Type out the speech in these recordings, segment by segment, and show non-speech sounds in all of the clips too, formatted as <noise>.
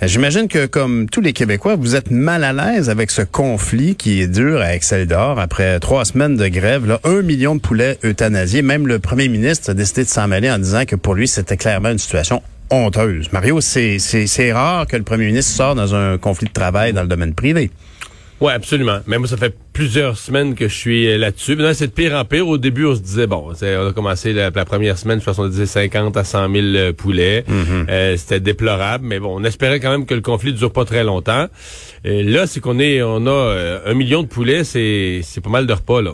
J'imagine que comme tous les Québécois, vous êtes mal à l'aise avec ce conflit qui est dur à Excel-d'Or. Après trois semaines de grève, là, un million de poulets euthanasiés. Même le premier ministre a décidé de s'en mêler en disant que pour lui, c'était clairement une situation honteuse. Mario, c'est rare que le premier ministre sorte dans un conflit de travail dans le domaine privé. Oui, absolument. Mais moi, ça fait plusieurs semaines que je suis euh, là-dessus. Maintenant, c'est de pire en pire. Au début, on se disait, bon, on a commencé la, la première semaine, je pense qu'on disait 50 à 100 000 euh, poulets. Euh, C'était déplorable, mais bon, on espérait quand même que le conflit ne dure pas très longtemps. Et là, c'est qu'on est, on a euh, un million de poulets, c'est c'est pas mal de repas, là.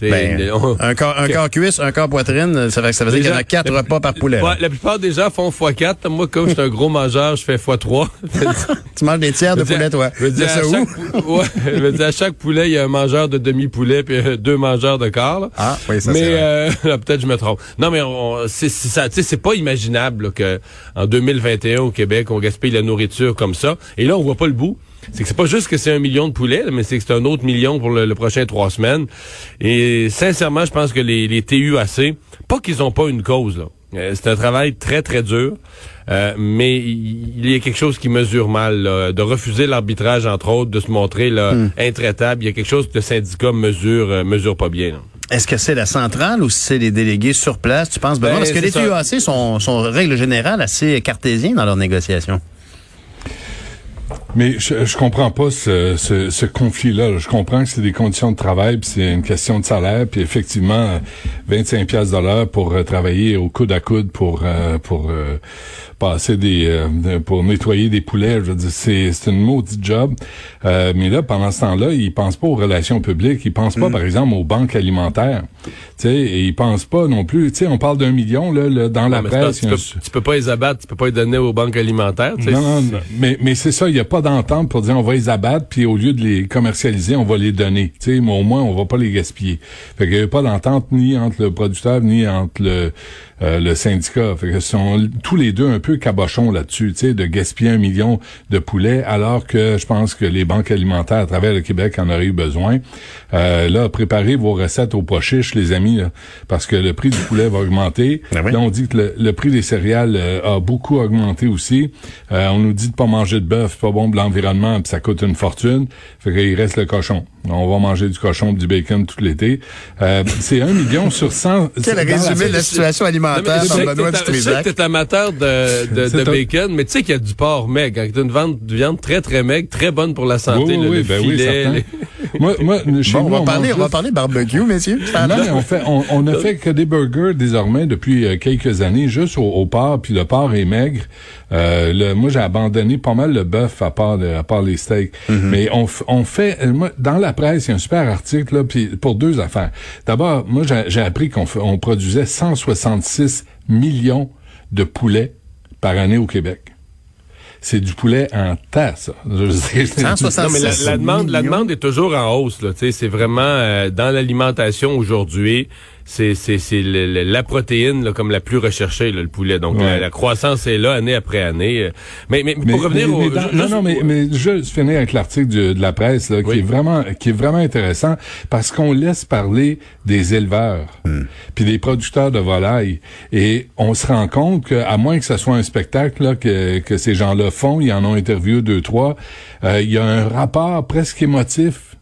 Ben, on- un corps, un corps cuisse, un corps poitrine, ça fait, ça veut dire qu'il y en a quatre La- repas par poulet. Là. la plupart des gens font x4. Moi, comme je suis un gros mangeur, je fais x3. <laughs> Tu manges des tiers de poulet, toi. Je veux dire, à chaque, pou- ouais, je veux dire, à chaque poulet, il y a un mangeur de demi-poulet puis euh, deux mangeurs de quart. là. Ah, oui, ça, Mais euh, <laughs> peut-être je me trompe. Non, mais on, c'est, c'est ça, tu sais, c'est pas imaginable là, que en 2021 au Québec, on gaspille la nourriture comme ça. Et là, on voit pas le bout. C'est que c'est pas juste que c'est un million de poulets, là, mais c'est que c'est un autre million pour le, le prochain trois semaines. Et sincèrement, je pense que les, les TUAC, pas qu'ils ont pas une cause là. Euh, C'est un travail très, très dur. Euh, mais il y a quelque chose qui mesure mal, là, de refuser l'arbitrage, entre autres, de se montrer là, intraitable. Il y a quelque chose que le syndicat mesure, euh, mesure pas bien. là. Est-ce que c'est la centrale ou si c'est les délégués sur place, tu penses, Benoît? Ben, Parce que les. TUAC sont, sont, règle générale, assez cartésiens dans leurs négociations. Mais je, je comprends pas ce, ce, ce conflit-là. Je comprends que c'est des conditions de travail, puis c'est une question de salaire, puis effectivement, euh, 25 pièces de l'heure pour euh, travailler au coude à coude pour euh, pour euh, passer des euh, pour nettoyer des poulets. Je veux dire, c'est c'est une maudite job. Euh, mais là, pendant ce temps-là, ils pensent pas aux relations publiques. Ils pensent pas, par exemple, aux banques alimentaires. Tu sais, et ils pensent pas non plus. Tu sais, on parle d'un million là, là, dans la Non, pas- presse. tu, y un peux, tu peux pas les abattre, tu peux pas les donner aux banques alimentaires. non, non, non. Mais, mais c'est ça, il n'y a pas d'entente pour dire on va les abattre, puis au lieu de les commercialiser, on va les donner. Tu sais, mais au moins, on va pas les gaspiller. Fait qu'il n'y a pas d'entente ni entre le producteur, ni entre le, euh, le syndicat. Fait que sont tous les deux un peu cabochons là-dessus, tu sais, de gaspiller un million de poulets, alors que je pense que les banques alimentaires à travers le Québec en auraient eu besoin. Euh, là, préparez vos recettes au pois chiche, les amis, là, parce que le prix du poulet va augmenter. Ben oui. Là, on dit que le, le prix des céréales euh, a beaucoup augmenté aussi. Euh, on nous dit de pas manger de bœuf, pas bon l'environnement, puis ça coûte une fortune. Fait qu'il reste le cochon. On va manger du cochon, du bacon tout l'été. Euh, c'est un million sur 100. <laughs> Quel résumé de la situation Non, mais alimentaire par que Benoît t'es- je sais que t'es amateur de, de, C'est de un- bacon, mais tu sais qu'il y a du porc maigre. T'as une vente de viande très, très maigre, très bonne pour la santé, Oui, le, oui, le ben oui, certain. les- Moi, moi, chez Bon, nous, on va on parler, mange on va juste- parler barbecue, messieurs. Non, on fait, on, on a fait que des burgers désormais depuis euh, quelques années, juste au, au porc, puis le porc est maigre. Euh, le, moi, j'ai abandonné pas mal le bœuf à part, le- à part les steaks. Mais on, on fait, euh, moi, dans la presse, il y a un super article là, puis pour deux affaires. D'abord, moi, j'ai appris qu'on on produisait 166 millions de poulets par année au Québec. C'est du poulet en tas, ça. Je veux dire, 166 Non, mais la, la demande, la demande est toujours en hausse. Là, Tu sais, c'est vraiment euh, dans l'alimentation aujourd'hui, c'est la protéine là, comme la plus recherchée, là, le poulet. Donc la, Ouais. la croissance est là année après année. Mais mais, Mais- pour revenir mais- au mais dans- ju- non, non, mais, mais juste finir avec l'article de, la presse là, Oui. qui est vraiment qui est vraiment intéressant parce qu'on laisse parler des éleveurs puis des producteurs de volailles et on se rend compte que à moins que ce soit un spectacle là, que, que ces gens-là font, ils en ont interviewé deux trois, euh, il y a un rapport presque émotif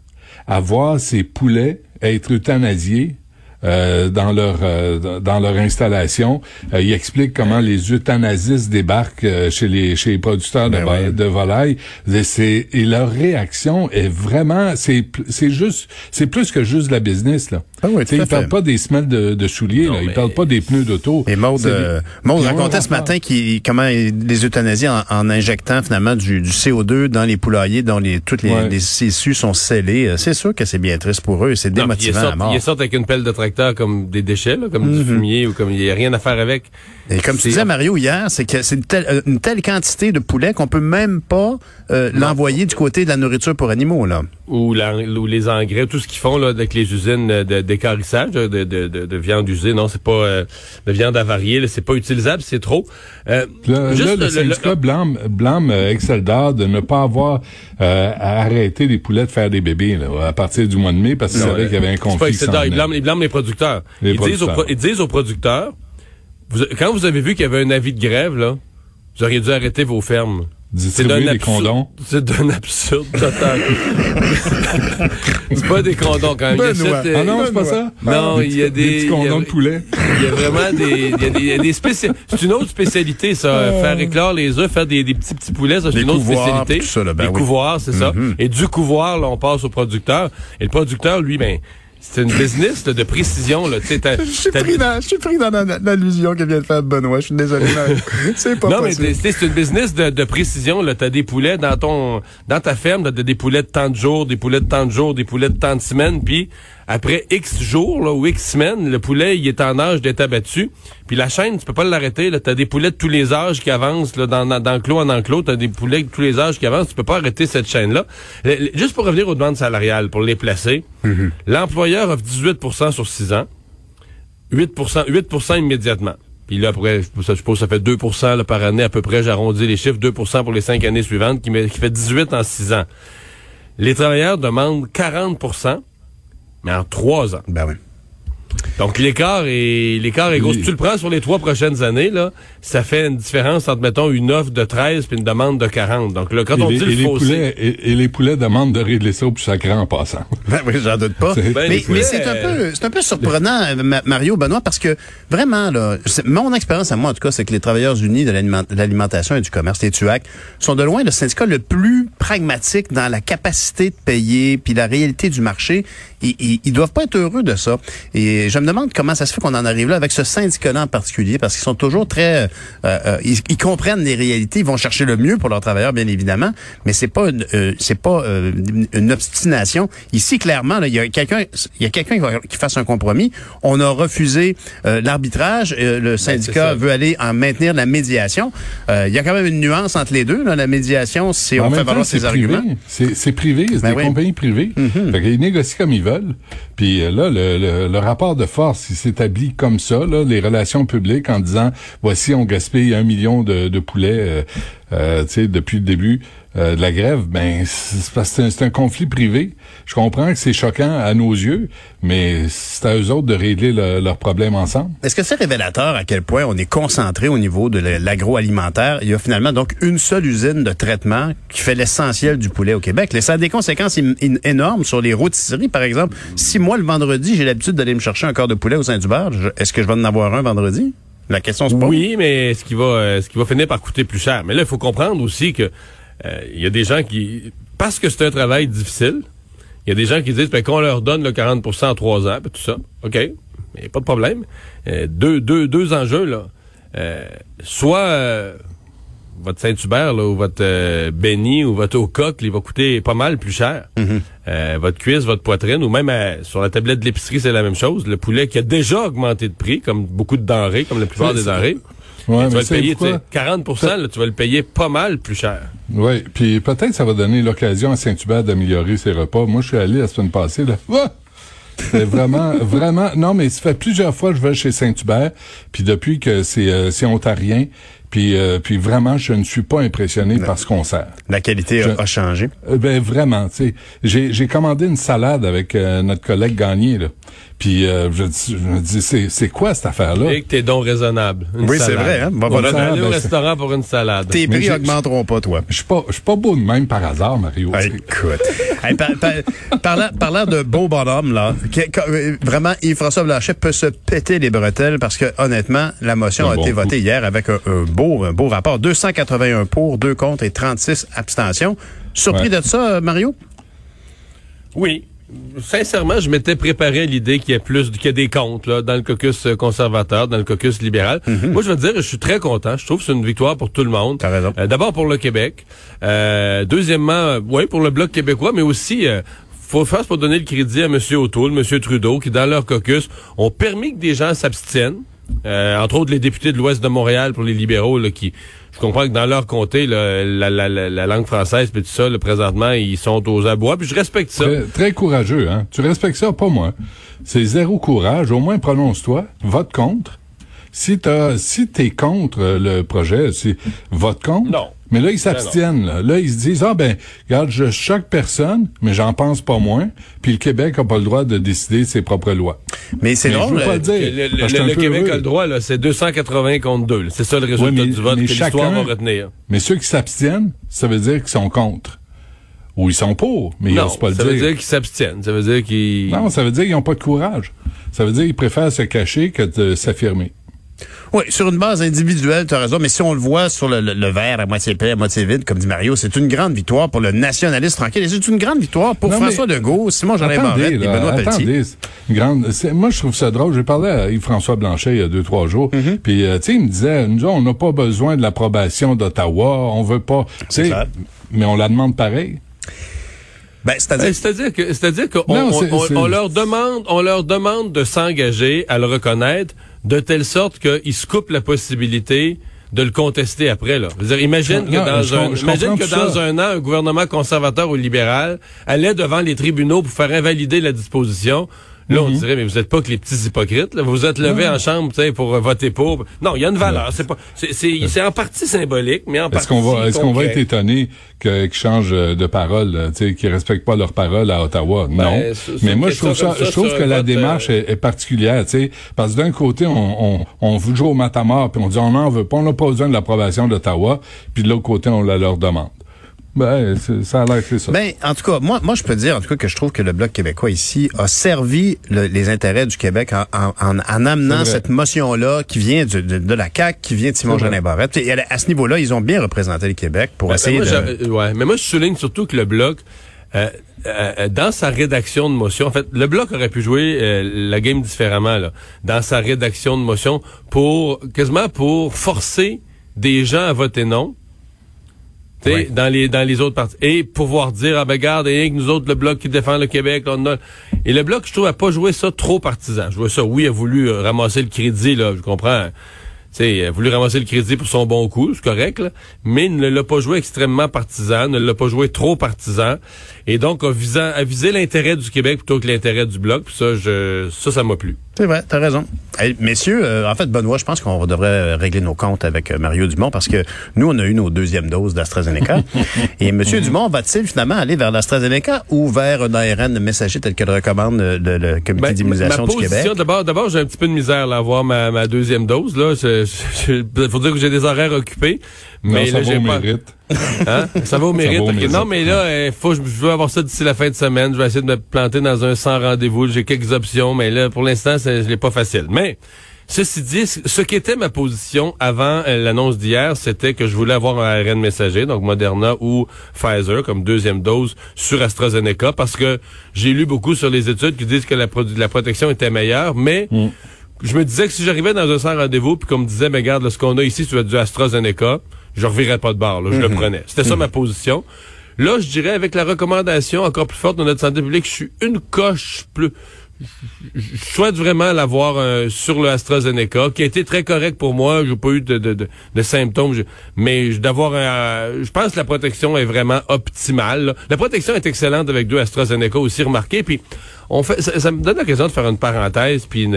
à voir ces poulets être euthanasiés euh, dans leur euh, dans leur installation. Euh, il explique comment les euthanasistes débarquent euh, chez les chez les producteurs de, Ben oui. de volailles. Et, c'est- et leur réaction est vraiment c'est c'est juste c'est plus que juste de la business là. Ah oui, à ils parlent pas des semelles de, de souliers, Non, là. ils mais- parlent pas des pneus d'auto. Et Maud, euh, Maud racontait ce matin qui, comment les euthanasies en, en injectant finalement du, du CO2 dans les poulaillers dont les, toutes les, Ouais. les issues sont scellées. Euh, C'est sûr que c'est bien triste pour eux et c'est Non, ils démotivant à sortent, mort. ils sortent avec une pelle de tracteur comme des déchets, là, comme du fumier ou comme il n'y a rien à faire avec. Et comme tu C'est- disais, Mario, hier, c'est que c'est une telle, euh, une telle quantité de poulet qu'on peut même pas euh, l'envoyer du côté de la nourriture pour animaux, là. ou, la- ou les engrais, tout ce qu'ils font là avec les usines de- d'écarissage de, de, de, de, de viande usée, non, c'est pas euh, de viande avariée, là, c'est pas utilisable, c'est trop. Euh, Là, juste là, le, le- syndicat le- blâme, blâme euh, Excel d'or de ne pas avoir euh, à arrêter les poulets de faire des bébés là, à partir du mois de mai parce qu'ils savaient qu'il y avait un pas conflit. blâment, ils blâment les producteurs. Les ils, Disent aux, producteurs. pro- ils disent aux producteurs, vous- quand vous avez vu qu'il y avait un avis de grève, là, vous auriez dû arrêter vos fermes. Distribuer d'un des absurde-. C'est d'un absurde total. c'est pas des condons quand même. Il y a Benoît. cette, euh, Ah non, c'est pas ça? Non, Des il y a des- petits il y a- condons de poulet. Il y a vraiment des, il y a des, y a des C'est une autre spécialité, ça. Oh. Faire éclore les œufs, faire des, des petits petits poulets, ça, c'est Des une autre spécialité. tout ça, là, ben des oui. couvoirs, c'est ça. Et du couvoir, là, on passe au producteur. Et le producteur, lui, ben, c'est une business là, de précision, là. Tu Je suis pris dans, je suis pris dans la- l'allusion que vient de faire Benoît. Je suis désolé. mais <laughs> C'est pas non, mais possible. c'est c'est une business de, de précision. Là, t'as des poulets dans ton, dans ta ferme, t'as des poulets de tant de jours, des poulets de tant de jours, des poulets de tant de semaines, puis après X jours là, ou X semaines, le poulet il est en âge d'être abattu. Puis la chaîne, tu peux pas l'arrêter. Là, t'as des poulets de tous les âges qui avancent là, dans, dans, d'enclos en enclos. T'as des poulets de tous les âges qui avancent. Tu peux pas arrêter cette chaîne-là. Juste pour revenir aux demandes salariales, pour les placer, l'employeur offre 18% sur 6 ans. 8 8% immédiatement. Puis là, après, je suppose que ça fait 2 là, par année à peu près. J'arrondis les chiffres. 2% pour les cinq années suivantes, qui, met- qui fait 18 en 6 ans. Les travailleurs demandent 40 mais en 3 ans. Ben oui. Donc l'écart est l'écart est gros. Si tu le prends sur les trois prochaines années, là, ça fait une différence entre, mettons, une offre de 13 puis une demande de 40. Donc là, quand Et on les, dit et le les fossé... poulets, et, et les poulets demandent de régler ça au plus sacré en passant. <laughs> Ben oui, j'en doute pas. Ben, mais les mais c'est un peu, c'est un peu surprenant, euh, Ma- Mario Benoît, parce que vraiment là, mon expérience à moi en tout cas, c'est que les travailleurs unis de l'aliment- de l'alimentation et du commerce, les TUAC, sont de loin le syndicat le plus pragmatique dans la capacité de payer, puis la réalité du marché. Ils, ils, ils doivent pas être heureux de ça. Et je me demande comment ça se fait qu'on en arrive là avec ce syndicat-là en particulier, parce qu'ils sont toujours très, euh, euh, ils, ils comprennent les réalités, ils vont chercher le mieux pour leurs travailleurs, bien évidemment, mais c'est pas, une- euh, c'est pas euh, une- obstination. Ici, clairement, là, il y a quelqu'un, il y a quelqu'un qui, qui fasse un compromis. On a refusé euh, l'arbitrage. euh, le syndicat ça. veut aller en maintenir la médiation. Euh, il y a quand même une nuance entre les deux. Là. La médiation, c'est on fait valoir c'est ses privé. arguments. C'est c'est privé, c'est Ben des oui. compagnies privées. Fait qu'ils négocient comme ils veulent. Puis là, le, le- le rapport de force, il s'établit comme ça, là, les relations publiques en disant voici, on gaspille un million de, de poulets euh, euh, depuis le début euh, de la grève, ben c'est un- un conflit privé. Je comprends que c'est choquant à nos yeux, mais c'est à eux autres de régler le- leurs problèmes ensemble. Est-ce que c'est révélateur à quel point on est concentré au niveau de la- l'agroalimentaire? Il y a finalement donc une seule usine de traitement qui fait l'essentiel du poulet au Québec. Ça a des conséquences énormes sur les rôtisseries, par exemple. Si moi, le vendredi, j'ai l'habitude d'aller me chercher un corps de poulet au Saint-Hubert, je- est-ce que je vais en avoir un vendredi? La question se pose. Oui, mais ce qui va, euh, ce va finir par coûter plus cher. Mais là, il faut comprendre aussi que euh, il y a des gens qui, parce que c'est un travail difficile, il y a des gens qui disent ben, qu'on leur donne le 40% en trois ans, ben, tout ça, ok, mais pas de problème. Euh, deux, deux, deux enjeux là. Euh, soit euh, votre Saint-Hubert là, ou votre euh, Benny ou votre Ocoque, il va coûter pas mal plus cher. Euh, votre cuisse, votre poitrine, ou même euh, sur la tablette de l'épicerie, c'est la même chose. Le poulet qui a déjà augmenté de prix, comme beaucoup de denrées, comme la plupart des denrées. Ouais, tu vas le payer, tu sais, pourquoi? 40 là, tu vas le payer pas mal plus cher. Oui, puis peut-être ça va donner l'occasion à Saint-Hubert d'améliorer ses repas. Moi, je suis allé la semaine passée, là. Ah! C'est vraiment, <laughs> vraiment... Non, mais ça fait plusieurs fois que je vais chez Saint-Hubert, puis depuis que c'est euh, c'est ontarien, puis, euh, puis vraiment, je ne suis pas impressionné par ce qu'on sert. La qualité a, Je- a changé. Euh, ben vraiment, tu sais, j'ai j'ai commandé une salade avec euh, notre collègue Gagné là. Puis euh, je, me dis c'est quoi cette affaire là Et que tes dons raisonnables. Une Oui, c'est vrai. Hein? Bon, ça- Aller au ben, restaurant pour une salade. Tes prix augmenteront pas, toi. Je suis pas je suis pas beau de même par hasard Mario. Ah. Écoute. <laughs> Hey, par- par- parlant, parlant de beau bonhomme, là, que- que- euh, vraiment, Yves-François Blanchet peut se péter les bretelles parce que, honnêtement, la motion a bon été coup. votée hier avec un, un beau, un beau rapport. 281 pour, 2 contre et 36 abstentions. Surpris Ouais. de ça, euh, Mario? Oui. Sincèrement, je m'étais préparé à l'idée qu'il y a plus, qu'il y a des comptes là, dans le caucus euh, conservateur, dans le caucus libéral. Moi, je veux dire, je suis très content. Je trouve que c'est une victoire pour tout le monde. Euh, D'abord pour le Québec. Euh, deuxièmement, oui, pour le Bloc québécois, mais aussi, euh, faut faire pour donner le crédit à M. O'Toole, M. Trudeau, qui, dans leur caucus, ont permis que des gens s'abstiennent. Euh, entre autres, les députés de l'Ouest de Montréal pour les libéraux, là, qui, je comprends que dans leur comté, là, la, la, la, la, langue française, puis tout ça, là, présentement, ils sont aux abois, puis je respecte ça. Très, très courageux, hein. Tu respectes ça, pas moi. C'est zéro courage. Au moins, prononce-toi, vote contre. Si t'as, si t'es contre le projet, si, vote contre. Non. Mais là, ils s'abstiennent. Là. là. ils se disent, ah ben, regarde, je choque personne, mais j'en pense pas moins. Puis le Québec a pas le droit de décider de ses propres lois. Mais c'est drôle. Je veux pas le dire. Le, le, le Québec heureux. a le droit, là, c'est 280 contre 2. C'est ça le résultat Ouais, mais- du vote que l'histoire chacun- va retenir. Mais ceux qui s'abstiennent, ça veut dire qu'ils sont contre. Ou ils sont pour, mais ils n'osent pas le ça dire. veut dire qu'ils s'abstiennent. Ça veut dire qu'ils... Non, ça veut dire qu'ils n'ont pas de courage. Ça veut dire qu'ils préfèrent se cacher que de s'affirmer. Oui, sur une base individuelle, tu as raison, mais si on le voit sur le, le- le verre à moitié plein, à moitié vide, comme dit Mario, c'est une grande victoire pour le nationaliste tranquille. Et c'est une grande victoire pour Non, François Legault, Simon Jean Attendez, Barrette et Benoît Pelletier. une grande, moi, je trouve ça drôle. J'ai parlé à Yves-François Blanchet il y a deux, trois jours. Mm-hmm. Puis, euh, tu sais, il me disait, nous, on n'a pas besoin de l'approbation d'Ottawa. On veut pas. tu sais, clair. Mais on la demande pareil. Ben, c'est-à-dire, C'est-à-dire que, c'est-à-dire qu'on on, on- on leur demande, on leur demande de s'engager à le reconnaître de telle sorte qu'ils se coupent la possibilité de le contester après. Là. Je veux dire, imagine Non, que, dans, je un, je imagine que dans un an, un gouvernement conservateur ou libéral allait devant les tribunaux pour faire invalider la disposition. Là, Mhm. on dirait, mais vous êtes pas que les petits hypocrites. Là. Vous vous êtes levés en chambre tu sais, pour euh, voter pour. Non, il y a une valeur. C'est pas, c'est, en partie symbolique, mais en Est-ce partie qu'on va, est-ce qu'on va être étonné qu'ils changent euh, de parole, là, tu sais, qu'ils respectent pas leur parole à Ottawa? non. Ben, c'est Mais moi, je trouve ça, je trouve que la vote, démarche euh, est, est particulière, tu sais. Parce que d'un côté, on, on, on jouer au matamor, puis on dit on n'en veut pas, on n'a pas besoin de l'approbation d'Ottawa, puis de l'autre côté, on la leur demande. Ben, c'est- ça a l'air que c'est ça. Ben, en tout cas, moi, moi, je peux dire, en tout cas, que je trouve que le Bloc québécois ici a servi le- les intérêts du Québec en, en, en, en amenant cette motion-là qui vient du- de, de la CAQ, qui vient de Simon. Jeanin Barrette. Et à, à ce niveau-là, ils ont bien représenté le Québec pour Ben, essayer moi, de... j'a- ouais, mais moi, je souligne surtout que le bloc, euh, euh, dans sa rédaction de motion, en fait, le bloc aurait pu jouer euh, la game différemment là, dans sa rédaction de motion pour quasiment pour forcer des gens à voter non. Ouais. dans les dans les autres partis et pouvoir dire ah ben garde et que nous autres le bloc qui défend le Québec on a- et le bloc je trouve a pas joué ça trop partisan je vois ça oui a voulu euh, ramasser le crédit là je comprends sais, il a voulu ramasser le crédit pour son bon coup, c'est correct, là, mais il ne l'a pas joué extrêmement partisan, ne l'a pas joué trop partisan, et donc a, visant, a visé l'intérêt du Québec plutôt que l'intérêt du bloc. Puis ça, je, ça, ça m'a plu. C'est vrai, t'as raison. Hey, messieurs, euh, en fait, Benoît, je pense qu'on devrait régler nos comptes avec euh, Mario Dumont parce que nous, on a eu nos deuxièmes doses d'AstraZeneca. <laughs> Et Monsieur Dumont va-t-il finalement aller vers l'AstraZeneca ou vers un ARN messager tel que le recommande euh, le, le comité Ben, d'immunisation du Québec? D'abord, d'abord, j'ai un petit peu de misère là, à avoir ma, ma deuxième dose. Là, Je- je- je- faut dire que j'ai des horaires occupés, mais non, ça là, va pas. mérite. <laughs> Hein? Ça va au mérite. va au mérite. Non, mais là, il faut, je veux avoir ça d'ici la fin de semaine. Je vais essayer de me planter dans un sans rendez-vous. J'ai quelques options, mais là, pour l'instant, c'est- je l'ai pas facile. Mais ceci dit, ce qui était ma position avant euh, l'annonce d'hier, c'était que je voulais avoir un ARN messager, donc Moderna ou Pfizer comme deuxième dose sur AstraZeneca, parce que j'ai lu beaucoup sur les études qui disent que la, la protection était meilleure, mais je me disais que si j'arrivais dans un sans rendez-vous puis qu'on me disait, mais regarde, là, ce qu'on a ici, tu as du AstraZeneca, je revirais pas de barre, là, je le prenais. C'était ça ma position. Là, je dirais, avec la recommandation encore plus forte de notre santé publique, je suis une coche plus... Je souhaite vraiment l'avoir euh, sur le AstraZeneca, qui a été très correct pour moi. J'ai pas eu de, de, de, de symptômes, je- mais d'avoir un... Je pense que la protection est vraiment optimale. là. La protection est excellente avec deux AstraZeneca aussi remarqué. Puis on fait, ça, me donne l'occasion de faire une parenthèse. Puis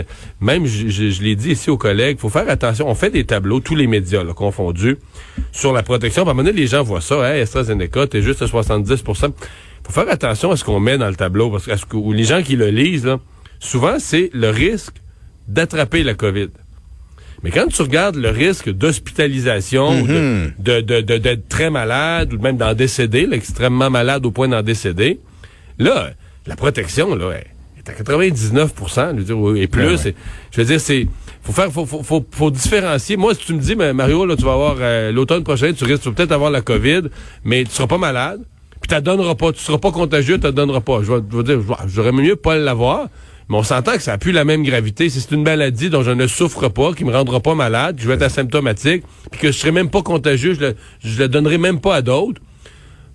même, je, je- l'ai dit ici aux collègues, faut faire attention. On fait des tableaux, tous les médias là, confondus, sur la protection. À un moment les gens voient ça. Hey, AstraZeneca, t'es juste à 70 faut faire attention à ce qu'on met dans le tableau, parce que, à ce que- ou les gens qui le lisent, là, souvent, c'est le risque d'attraper la COVID. Mais quand tu regardes le risque d'hospitalisation, ou de- de, de, de- d'être très malade, ou même d'en décéder, là, extrêmement malade au point d'en décéder, là, la protection, là, est à 99 je veux dire, ou- et plus. Ouais, ouais. c'est- Je veux dire, c'est faut faire, faut, faut, faut, faut différencier. Moi, si tu me dis, mais Mario, là, tu vas avoir euh, l'automne prochain, tu risques tu vas peut-être avoir la COVID, mais tu seras pas malade, puis tu donneras pas, tu seras pas contagieux, tu donneras pas. Je vais, je vais dire, j'aurais mieux pas l'avoir. Mais on s'entend que ça a plus la même gravité. Si c'est une maladie dont je ne souffre pas, qui me rendra pas malade, je vais être asymptomatique, puis que je serai même pas contagieux, je le, je le donnerai même pas à d'autres.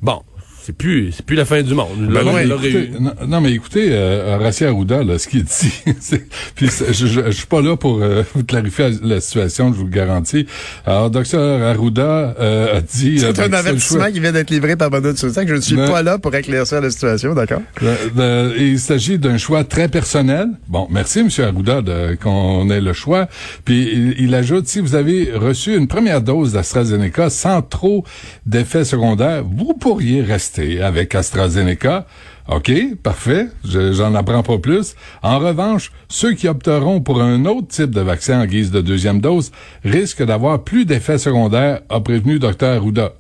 Bon, c'est plus, c'est plus la fin du monde. Ben non, écoutez, non, non, mais écoutez, euh, Horacio Arruda, là, ce qu'il dit, <laughs> c'est- puis je, je, je suis pas là pour euh, vous clarifier la situation, je vous le garantis. Alors, docteur Arruda euh, a dit... euh, C'est ben, un le avertissement qui vient d'être livré par Benoît Sousac. Je ne suis Ben- pas là pour éclaircir la situation, d'accord? Le- il s'agit d'un choix très personnel. Bon, merci, M. Arruda, de- qu'on ait le choix. Puis il, il ajoute, si vous avez reçu une première dose d'AstraZeneca sans trop d'effets secondaires, vous pourriez rester avec AstraZeneca. OK, parfait, je- j'en apprends pas plus. En revanche, ceux qui opteront pour un autre type de vaccin en guise de deuxième dose risquent d'avoir plus d'effets secondaires, a prévenu Dr Arruda.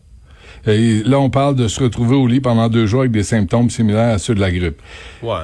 Et là, on parle de se retrouver au lit pendant deux jours avec des symptômes similaires à ceux de la grippe. Ouais.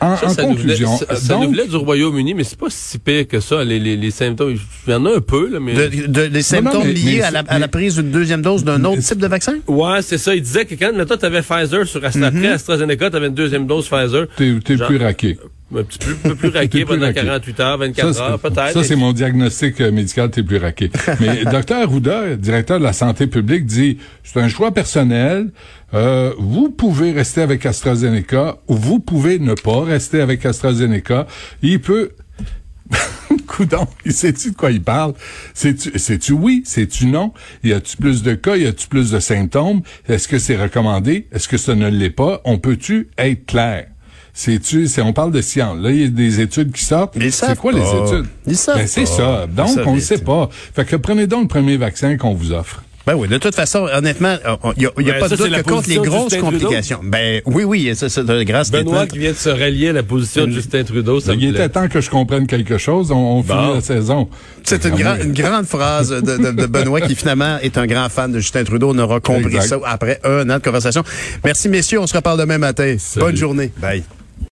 En, Ça, en ça nous venait- conclusion, ça, ça donc, nous venait du Royaume-Uni, mais c'est pas si pire que ça, les, les, les symptômes. Il y en a un peu, là, mais... De, de- les symptômes mais- liés mais à, la, à la prise d'une deuxième dose d'un autre type de vaccin? Ouais, c'est ça. Il disait que quand, mettons, t'avais Pfizer sur Astra, après AstraZeneca, t'avais une deuxième dose Pfizer. t'es plus raqué. Un petit peu, peu plus <laughs> raqué pendant raqué. 48 heures, 24 Ça, heures, peut-être. Ça, c'est mon diagnostic euh, médical, t'es plus raqué. <laughs> Mais Dr Arruda, directeur de la santé publique, dit, c'est un choix personnel. Euh, vous pouvez rester avec AstraZeneca ou vous pouvez ne pas rester avec AstraZeneca. Il peut... <laughs> Coudon, sais-tu de quoi il parle? C'est-tu oui? C'est-tu non? Y a-tu plus de cas? Y a-tu plus de symptômes? Est-ce que c'est recommandé? Est-ce que ça ne l'est pas? On peut-tu être clair? C'est-tu, c'est, on parle de science. Là, il y a des études qui sortent. C'est quoi pas. les études? Ils savent Ben, c'est ça. Donc, on ne sait pas. Fait que prenez donc le premier vaccin qu'on vous offre. Ben oui, de toute façon, honnêtement, il n'y a, y a Ben, pas ça, de doute que contre les grosses complications. Ben oui, oui, ça, c'est un grand Benoît qui vient de se rallier à la position de Justin Trudeau, ça il me était plaît. temps que je comprenne quelque chose. On, on finit la saison. C'est une, une grande phrase de, de- de Benoît qui finalement est un grand fan de Justin Trudeau. On aura compris Exact. ça après un an de conversation. Merci messieurs, on se reparle demain matin. Bonne journée. Bye.